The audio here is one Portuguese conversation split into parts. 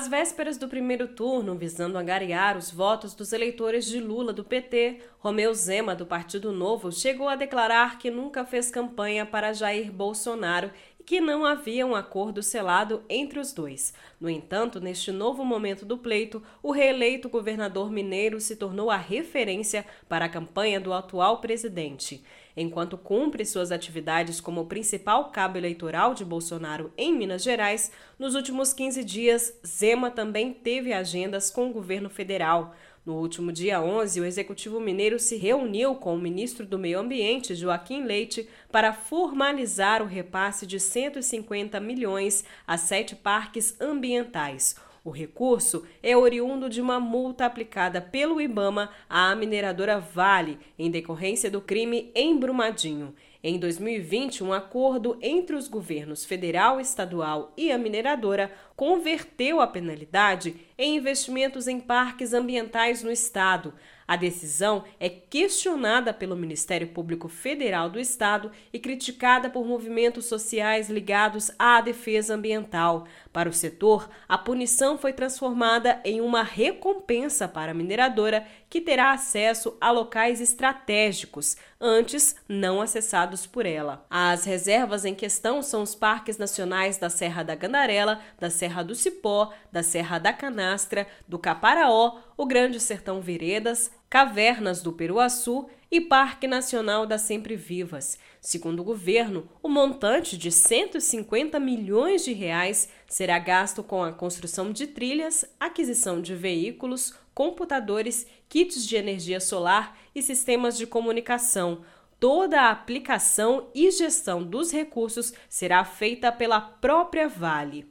Às vésperas do primeiro turno, visando angariar os votos dos eleitores de Lula do PT, Romeu Zema, do Partido Novo, chegou a declarar que nunca fez campanha para Jair Bolsonaro e que não havia um acordo selado entre os dois. No entanto, neste novo momento do pleito, o reeleito governador mineiro se tornou a referência para a campanha do atual presidente. Enquanto cumpre suas atividades como principal cabo eleitoral de Bolsonaro em Minas Gerais, nos últimos 15 dias, Zema também teve agendas com o governo federal. No último dia 11, o Executivo Mineiro se reuniu com o ministro do Meio Ambiente, Joaquim Leite, para formalizar o repasse de 150 milhões a sete parques ambientais. O recurso é oriundo de uma multa aplicada pelo Ibama à mineradora Vale, em decorrência do crime em Brumadinho. Em 2020, um acordo entre os governos federal, estadual e a mineradora converteu a penalidade em investimentos em parques ambientais no estado. A decisão é questionada pelo Ministério Público Federal do Estado e criticada por movimentos sociais ligados à defesa ambiental. Para o setor, a punição foi transformada em uma recompensa para a mineradora, que terá acesso a locais estratégicos, antes não acessados por ela. As reservas em questão são os parques nacionais da Serra da Gandarela, da Serra do Cipó, da Serra da Canastra, do Caparaó, o Grande Sertão Veredas, Cavernas do Peruaçu e Parque Nacional das Sempre Vivas. Segundo o governo, o montante de 150 milhões de reais será gasto com a construção de trilhas, aquisição de veículos, computadores, kits de energia solar e sistemas de comunicação. Toda a aplicação e gestão dos recursos será feita pela própria Vale.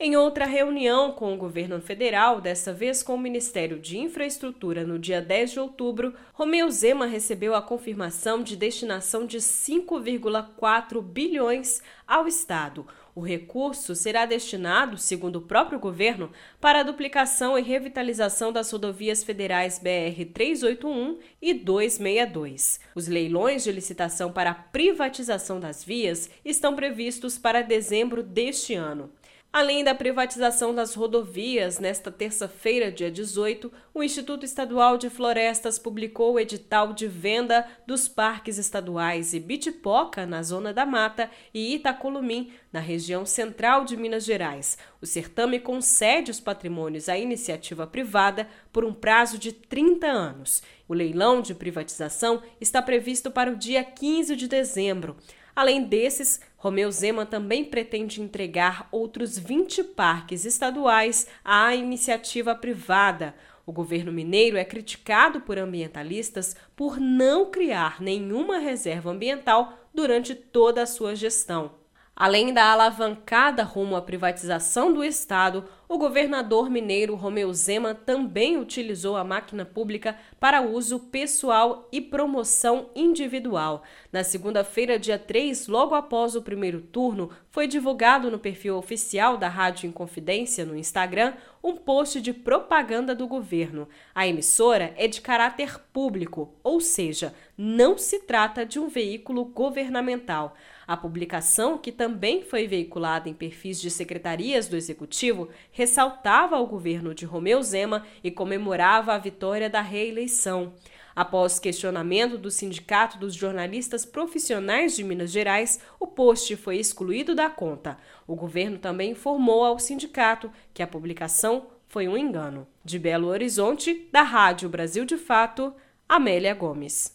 Em outra reunião com o governo federal, dessa vez com o Ministério de Infraestrutura, no dia 10 de outubro, Romeu Zema recebeu a confirmação de destinação de 5,4 bilhões ao Estado. O recurso será destinado, segundo o próprio governo, para a duplicação e revitalização das rodovias federais BR 381 e 262. Os leilões de licitação para a privatização das vias estão previstos para dezembro deste ano. Além da privatização das rodovias, nesta terça-feira, dia 18, o Instituto Estadual de Florestas publicou o edital de venda dos parques estaduais Ibitipoca, na Zona da Mata, e Itacolumim, na região central de Minas Gerais. O certame concede os patrimônios à iniciativa privada por um prazo de 30 anos. O leilão de privatização está previsto para o dia 15 de dezembro. Além desses, Romeu Zema também pretende entregar outros 20 parques estaduais à iniciativa privada. O governo mineiro é criticado por ambientalistas por não criar nenhuma reserva ambiental durante toda a sua gestão. Além da alavancada rumo à privatização do Estado, o governador mineiro Romeu Zema também utilizou a máquina pública para uso pessoal e promoção individual. Na segunda-feira, dia 3, logo após o primeiro turno, foi divulgado no perfil oficial da Rádio Inconfidência no Instagram um post de propaganda do governo. A emissora é de caráter público, ou seja, não se trata de um veículo governamental. A publicação, que também foi veiculada em perfis de secretarias do Executivo, ressaltava o governo de Romeu Zema e comemorava a vitória da reeleição. Após questionamento do Sindicato dos Jornalistas Profissionais de Minas Gerais, o post foi excluído da conta. O governo também informou ao sindicato que a publicação foi um engano. De Belo Horizonte, da Rádio Brasil de Fato, Amélia Gomes.